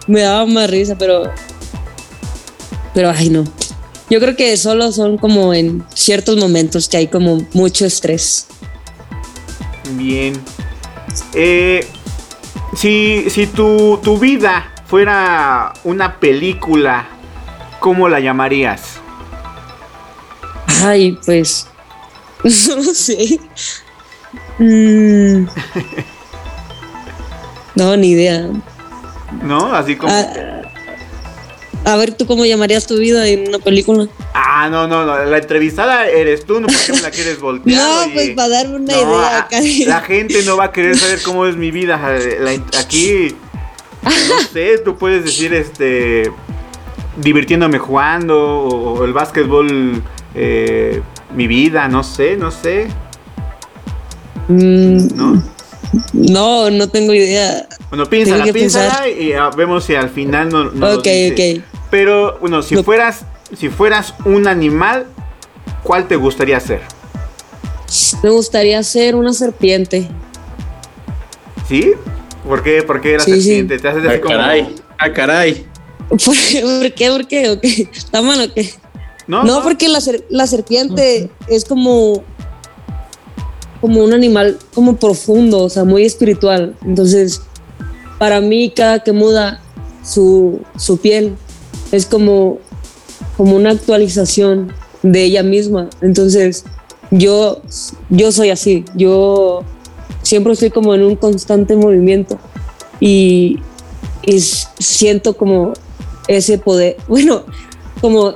me daba más risa, pero, pero, ay, no. Yo creo que solo son como en ciertos momentos que hay como mucho estrés. Bien. Eh, si si tu, tu vida fuera una película, ¿cómo la llamarías? Ay, pues. No sé. Mm. No, ni idea. ¿No? Así como. A, a, ver, ¿tú cómo llamarías tu vida en una película? Ah, no, no, no. La entrevistada eres tú, ¿no? ¿Por qué me la quieres voltear? no, Oye, pues para darme una no, idea. a- Acá. La gente no va a querer saber cómo es mi vida. La- aquí, no sé, tú puedes decir, este, divirtiéndome jugando o, o el básquetbol, eh, mi vida, no sé, no sé, Mm, ¿no? no, no tengo idea. Bueno, piénsala, piénsala y ah, vemos si al final no, no ok, ok. Pero, bueno, si No. fueras, si fueras un animal, ¿cuál te gustaría ser? Me gustaría ser una serpiente. ¿Sí? ¿Por qué? ¿Por qué la Sí, sí. serpiente? Te haces así Ah, como... caray. Ah, caray. ¿Por qué? ¿Por qué? ¿Por qué? ¿O qué? ¿Está mal o qué? No, No, porque la, ser- la serpiente es como, como un animal como profundo, o sea, muy espiritual. Entonces, para mí, cada que muda su, su piel es como, como una actualización de ella misma. Entonces, yo, yo soy así. Yo siempre estoy como en un constante movimiento y, siento como ese poder. Bueno, como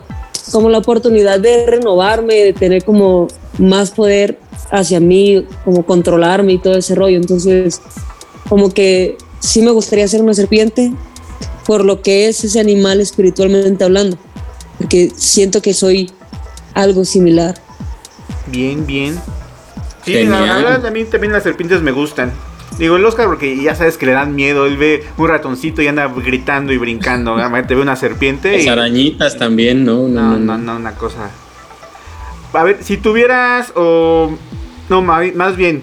como la oportunidad de renovarme, de tener como más poder hacia mí, como controlarme y todo ese rollo. Entonces, como que sí me gustaría ser una serpiente por lo que es ese animal espiritualmente hablando, porque siento que soy algo similar. Bien, bien. Sí, la verdad a mí también las serpientes me gustan. Digo, el Oscar porque ya sabes que le dan miedo, él ve un ratoncito y anda gritando y brincando, te ve una serpiente Las y... arañitas también, ¿no? No, no, no, una cosa... A ver, si tuvieras o... No, más bien...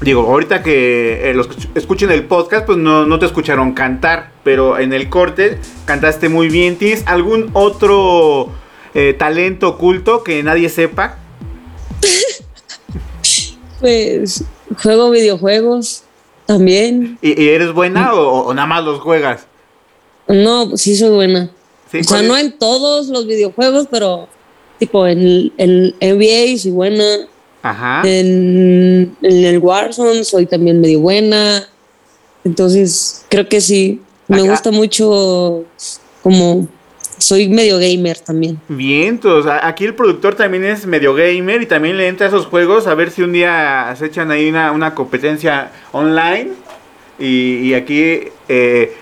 Digo, ahorita que eh, los que escuchen el podcast, pues no, no te escucharon cantar, pero en el corte cantaste muy bien. ¿Tienes algún otro eh, talento oculto que nadie sepa? Pues juego videojuegos también. ¿Y, y eres buena o, o nada más los juegas? No, pues sí soy buena. Sí, o sea, ¿cuál no en todos los videojuegos, pero tipo en el NBA soy buena. Ajá. En, en el Warzone soy también medio buena. Entonces, creo que sí. Me Acá- gusta mucho como soy medio gamer también. Vientos, aquí el productor también es medio gamer y también le entra a esos juegos a ver si un día se echan ahí una, una competencia online y, y aquí eh,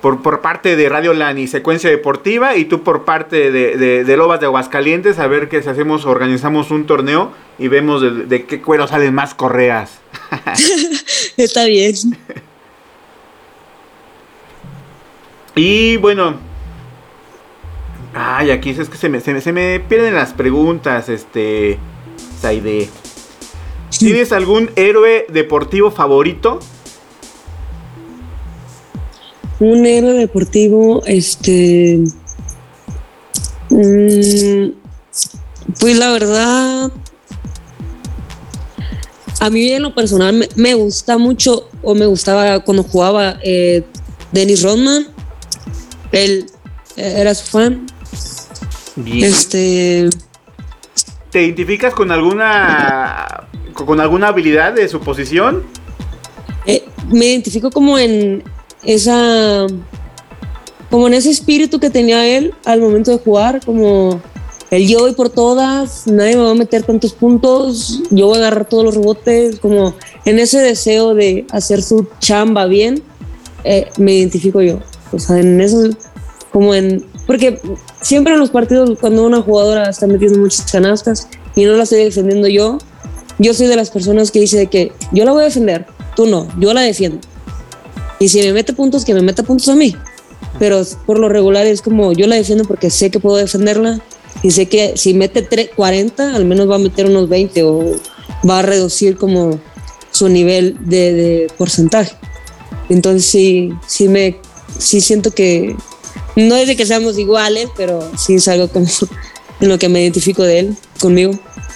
por, por parte de Radio LAN y Secuencia Deportiva y tú por parte de, de, de Lobas de Aguascalientes a ver que si hacemos, organizamos un torneo y vemos de, de qué cuero salen más correas. Está bien. Y bueno. Ay, aquí es que se me, se me, se me pierden las preguntas, este. Saide. ¿Tienes algún héroe deportivo favorito? Un héroe deportivo, este. mm, pues la verdad. A mí en lo personal me, me gusta mucho, o me gustaba cuando jugaba eh, Dennis Rodman. Él eh, era su fan. Bien. Este. ¿Te identificas con alguna. con alguna habilidad de su posición? eh, me identifico como en esa. Como en ese espíritu que tenía él al momento de jugar, como el yo voy por todas, nadie me va a meter tantos puntos, yo voy a agarrar todos los rebotes, como en ese deseo de hacer su chamba bien, eh, me identifico yo. O sea, en eso, como en. Porque siempre en los partidos, cuando una jugadora está metiendo muchas canastas y no la estoy defendiendo yo, yo soy de las personas que dice que yo la voy a defender, tú no, yo la defiendo. Y si me mete puntos, que me meta puntos a mí. Pero por lo regular es como yo la defiendo porque sé que puedo defenderla y sé que si mete tre- 40, al menos va a meter unos 20 o va a reducir como su nivel de, de porcentaje. Entonces sí, sí me, sí siento que no es de que seamos iguales, pero sí es algo como en lo que me identifico de él, conmigo.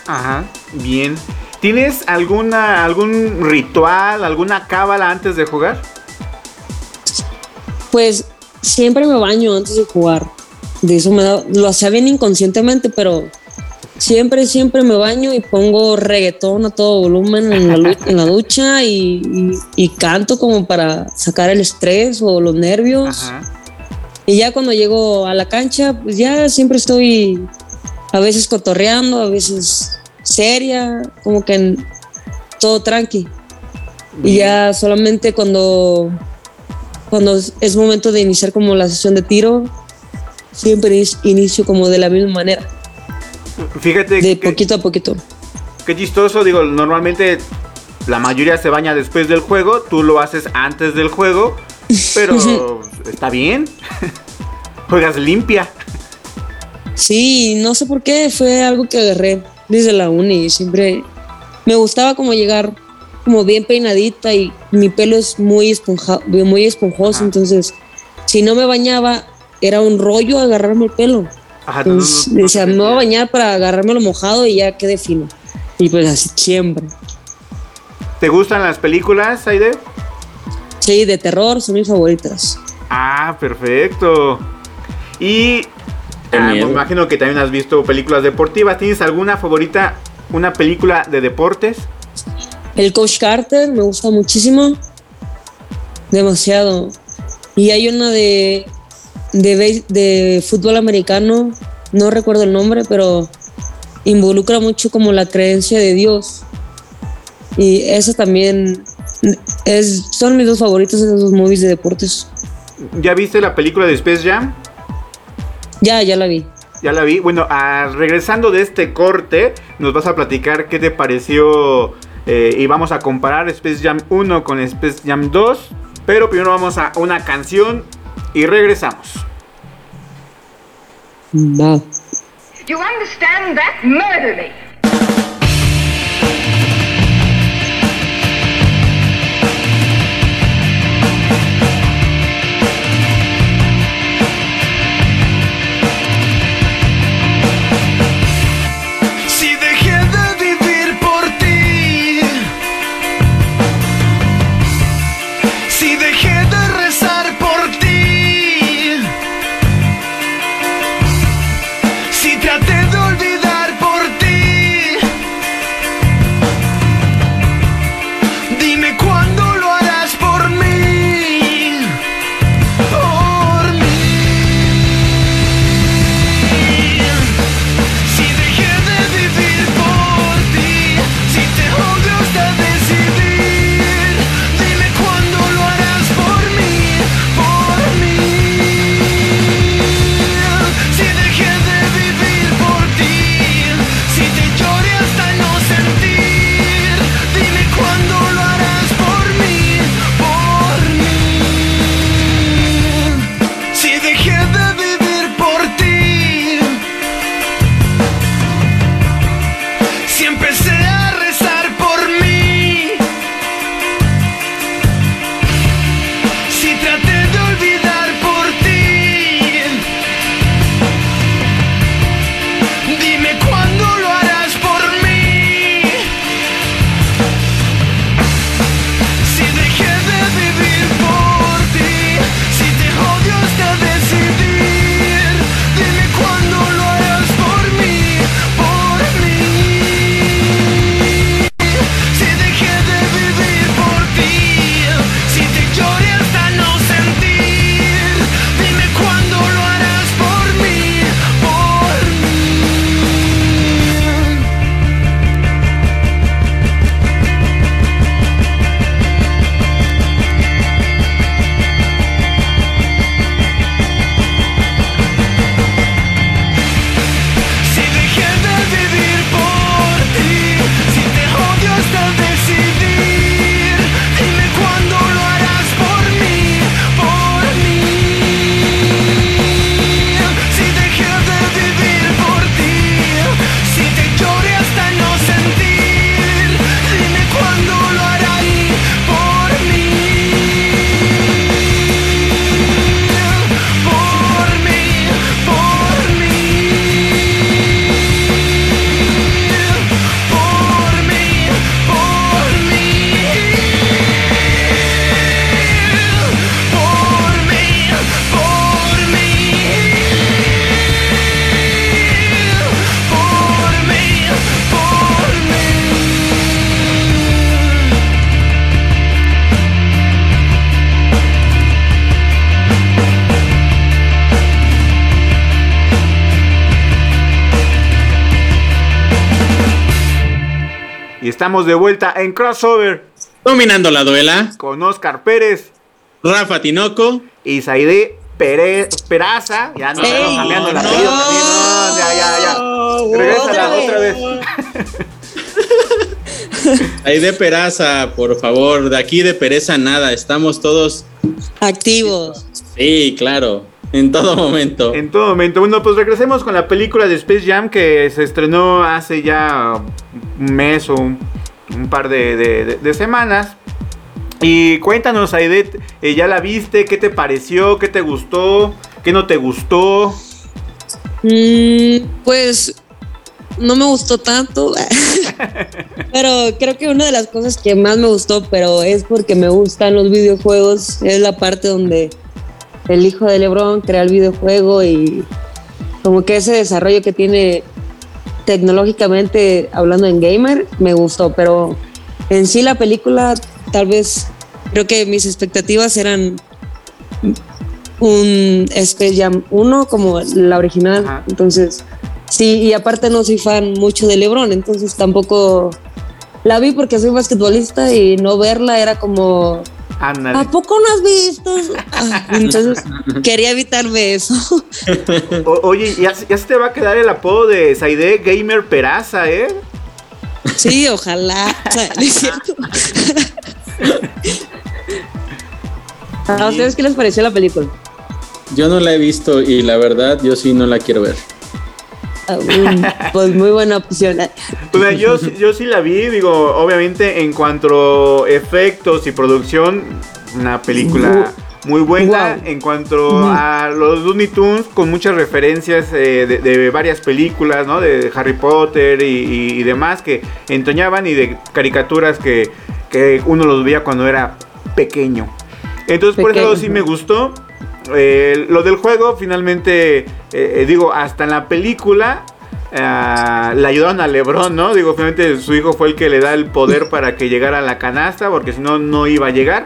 Ajá, bien. ¿Tienes alguna algún ritual, alguna cábala antes de jugar? Pues siempre me baño antes de jugar. De eso me da, lo hacía bien inconscientemente, pero siempre, siempre me baño y pongo reggaetón a todo volumen en la, en la ducha y, y- y canto como para sacar el estrés o los nervios. Ajá. Y ya cuando llego a la cancha, pues ya siempre estoy a veces cotorreando, a veces seria, como que en- todo tranqui. Y ya solamente cuando, cuando es- momento de iniciar como la sesión de tiro, siempre inicio como de la misma manera, Fíjate de que, poquito a poquito. qué chistoso, digo, normalmente la mayoría se baña después del juego, tú lo haces antes del juego, pero está bien. Juegas limpia. Sí, no sé por qué, fue algo que agarré desde la uni. Siempre me gustaba como llegar como bien peinadita y mi pelo es muy, esponja, muy esponjoso, Ajá. entonces si no me bañaba era un rollo agarrarme el pelo. Ajá, no- me voy a bañar para agarrármelo mojado y ya quede fino. Y pues así siempre. ¿Te gustan las películas, Aide? Sí, de terror son mis favoritas. Ah, perfecto. Y ah, me imagino que también has visto películas deportivas. ¿Tienes alguna favorita, una película de deportes? El Coach Carter me gusta muchísimo. Demasiado. Y hay una de, de, fútbol americano, no recuerdo el nombre, pero involucra mucho como la creencia de Dios. Y esa también es, son mis dos favoritos, esos dos movies de deportes. ¿Ya viste la película de Space Jam? Ya, ya la vi. Ya la vi. Bueno, ah, regresando de este corte, nos vas a platicar qué te pareció eh, y vamos a comparar Space Jam 1 con Space Jam 2. Pero primero vamos a una canción y regresamos. Va. You understand that? Murder me. Estamos de vuelta en crossover. Dominando la duela. Con Oscar Pérez. Rafa Tinoco. Y Saide Pérez, Peraza. Ya no estamos cambiando el apellido No, ya, ya, ya. Regresa otra vez. Aide Peraza, por favor. De aquí de pereza nada. Estamos todos activos. Sí, claro. En todo momento. En todo momento. Bueno, pues regresemos con la película de Space Jam que se estrenó hace ya un mes o un, par de, semanas. Y cuéntanos, Aidet, eh, ¿ya la viste? ¿Qué te pareció? ¿Qué te gustó? ¿Qué no te gustó? Mm, pues no me gustó tanto. pero creo que una de las cosas que más me gustó, pero es porque me gustan los videojuegos, es la parte donde el hijo de Lebron crea el videojuego y como que ese desarrollo que tiene tecnológicamente hablando en gamer me gustó, pero en sí la película tal vez creo que mis expectativas eran un Space Jam 1 como la original, entonces sí, y aparte no soy fan mucho de LeBron, entonces tampoco la vi porque soy basquetbolista y no verla era como ¿A poco no has visto? Ah, entonces quería evitarme eso. oye, ya, se te va a quedar el apodo de Saide Gamer Peraza, ¿eh? Sí, ojalá. ¿A ustedes qué les pareció la película? Yo no la he visto y la verdad yo sí no la quiero ver. Pues muy buena opción. Yo, yo sí la vi, digo, obviamente en cuanto a efectos y producción, una película muy buena. En cuanto a los Looney Tunes, con muchas referencias eh, de, varias películas, ¿no? De Harry Potter y, demás que entoñaban y de caricaturas que, que uno los veía cuando era pequeño. Entonces, por lado sí me gustó. Eh, lo del juego, finalmente, eh, eh, digo, hasta en la película ah, le ayudaron a Lebron, ¿no? Digo, finalmente su hijo fue el que le da el poder para que llegara a la canasta, porque si no, no iba a llegar.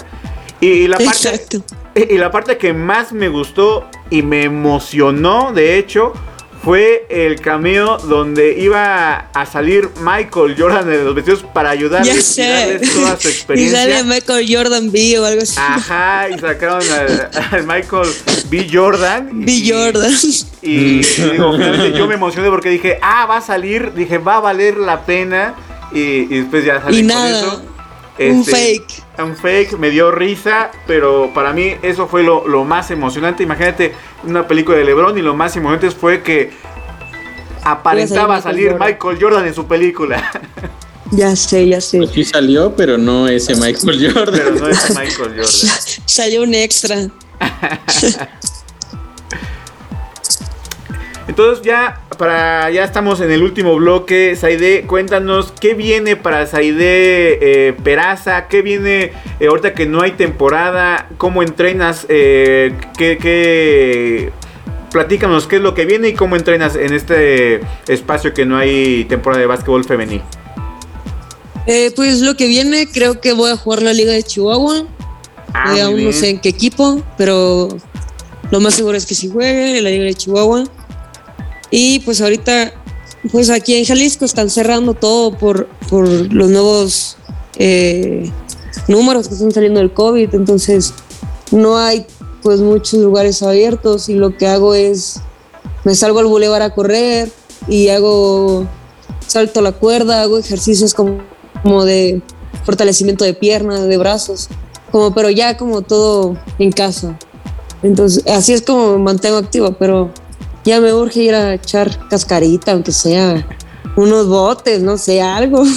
Y, y la parte, Exacto. y la parte que más me gustó y me emocionó, de hecho, fue el cameo donde iba a salir Michael Jordan de los vestidos para y sé. darles toda su Y experiencia. sale Michael Jordan B o algo así. Ajá, y sacaron al, al Michael B. Jordan. B. y- Jordan. Y, y digo, finalmente yo me emocioné porque dije, ah, va a salir, dije, va a valer la pena. Y, y después ya salí Y con nada, un Este, fake. Un fake, me dio risa, pero para mí eso fue lo, lo más emocionante. Imagínate una película de LeBron y lo más emocionante fue que aparentaba Michael salir Jordan. Michael Jordan en su película. Ya sé, ya sé. Pues sí salió, pero no ese Michael Jordan. pero no es Michael Jordan. Salió un extra. Entonces ya para ya estamos en el último bloque, Saide, cuéntanos qué viene para Saide eh, Peraza, qué viene eh, ahorita que no hay temporada, cómo entrenas, eh, qué, qué- platícanos qué es lo que viene y cómo entrenas en este espacio que no hay temporada de básquetbol femenil. Eh, pues lo que viene, creo que voy a jugar la Liga de Chihuahua. Ah, aún no bien. sé en qué equipo, pero lo más seguro es que sí juegue en la Liga de Chihuahua. Y pues ahorita, pues aquí en Jalisco están cerrando todo por, por los nuevos eh, números que están saliendo del COVID. Entonces no hay pues muchos lugares abiertos y lo que hago es, me salgo al bulevar a correr y hago salto la cuerda, hago ejercicios como, como de fortalecimiento de piernas, de brazos, como pero ya como todo en casa. Entonces, así es como me mantengo activa, pero ya me urge ir a echar cascarita, aunque sea unos botes, no sé, algo.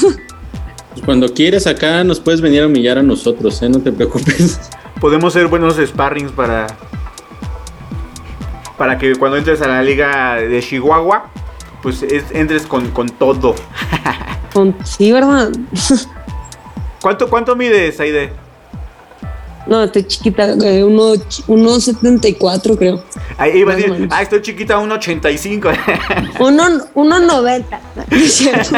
Pues cuando quieres acá nos puedes venir a humillar a nosotros, ¿eh? No te preocupes. Podemos ser buenos sparrings para para que cuando entres a la liga de Chihuahua, pues es- entres con, con todo. Con- sí, ¿verdad? ¿Cuánto, cuánto mides, Aide? No, estoy chiquita, eh, uno, uno 74 creo. Ahí iba a decir, ah, estoy chiquita, 1.85. Uno, uno 90. No es cierto.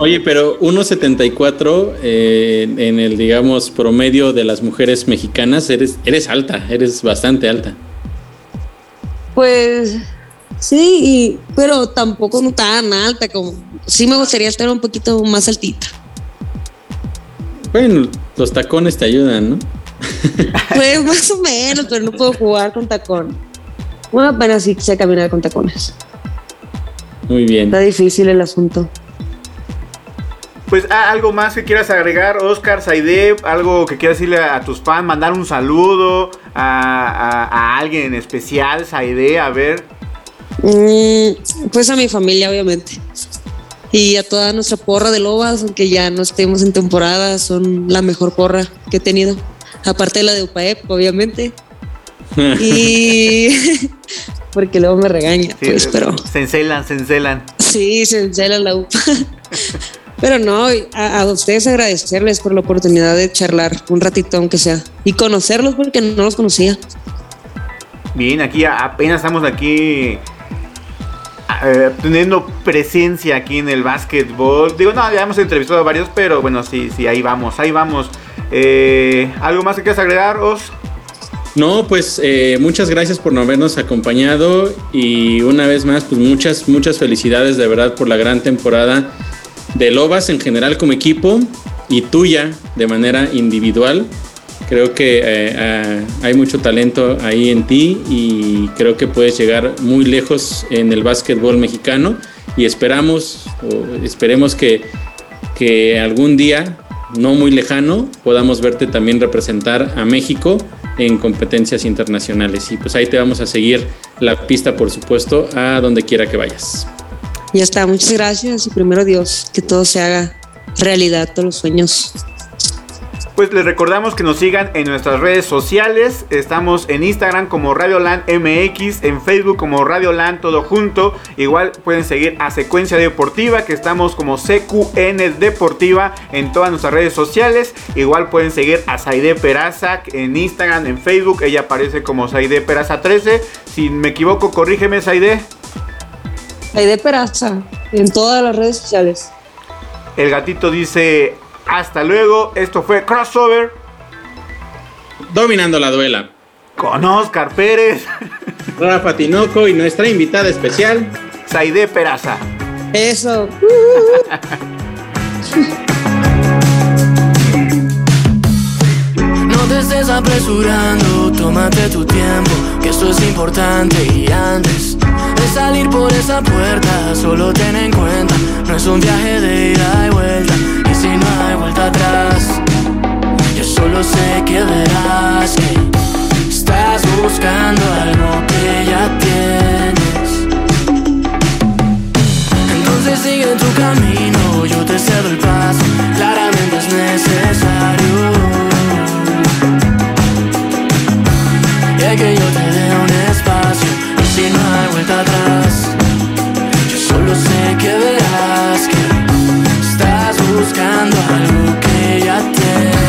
Oye, pero 1.74 eh, en el, digamos, promedio de las mujeres mexicanas, eres, eres alta, eres bastante alta. Pues sí, y- pero tampoco no tan alta como. Sí me gustaría estar un poquito más altita. Bueno, los tacones te ayudan, ¿no? Pues más o menos, pero no puedo jugar con tacón. Bueno, apenas sí sé caminar con tacones. Muy bien. Está difícil el asunto. Pues ah, algo más que quieras agregar, Oscar, Saide, algo que quieras decirle a, tus fans, mandar un saludo a, a- a alguien en especial, Saide, a ver. Mm, pues a mi familia, obviamente. Y a toda nuestra porra de lobas, aunque ya no estemos en temporada, son la mejor porra que he tenido. Aparte de la de UPAEP, obviamente. Y. Porque luego me regaña, Sí, pues, pero. Se encelan, se encelan. Sí, se encela la UPA. Pero no, a, a ustedes agradecerles por la oportunidad de charlar un ratito, aunque sea. Y conocerlos porque no los conocía. Bien, aquí apenas estamos aquí eh, teniendo presencia aquí en el básquetbol. Digo, no, ya hemos entrevistado a varios, pero bueno, sí, sí, ahí vamos, ahí vamos. Eh, ¿Algo más que quieras agregar, Os? No, pues eh, muchas gracias por habernos acompañado y una vez más, pues muchas, muchas felicidades de verdad por la gran temporada de Lobas en general como equipo y tuya de manera individual. Creo que eh, eh, hay mucho talento ahí en ti y creo que puedes llegar muy lejos en el básquetbol mexicano y esperamos, o esperemos que, que algún día, no muy lejano, podamos verte también representar a México en competencias internacionales. Y pues ahí te vamos a seguir la pista, por supuesto, a donde quiera que vayas. Ya está, muchas gracias y primero Dios, que todo se haga realidad, todos los sueños. Pues les recordamos que nos sigan en nuestras redes sociales. Estamos en Instagram como Radioland MX, en Facebook como Radioland todo junto. Igual pueden seguir a Secuencia Deportiva, que estamos como CQN Deportiva en todas nuestras redes sociales. Igual pueden seguir a Saide Peraza en Instagram, en Facebook. Ella aparece como Saide Peraza 13. Si me equivoco, corrígeme, Saide. Saide Peraza en todas las redes sociales. El gatito dice hasta luego. Esto fue Crossover. Dominando la duela. Con Oscar Pérez. Rafa Tinoco y nuestra invitada especial. Saide Peraza. Eso. No te estés apresurando, tómate tu tiempo, que esto es importante y antes de salir por esa puerta, solo ten en cuenta, no es un viaje de ida y vuelta, si no hay vuelta atrás. Yo solo sé que verás que estás buscando algo que ya tienes. Entonces sigue tu camino, yo te cedo el paso. Claramente es necesario. Y que yo te dé un espacio, y si no hay vuelta atrás, yo solo sé que verás que buscando algo que ya te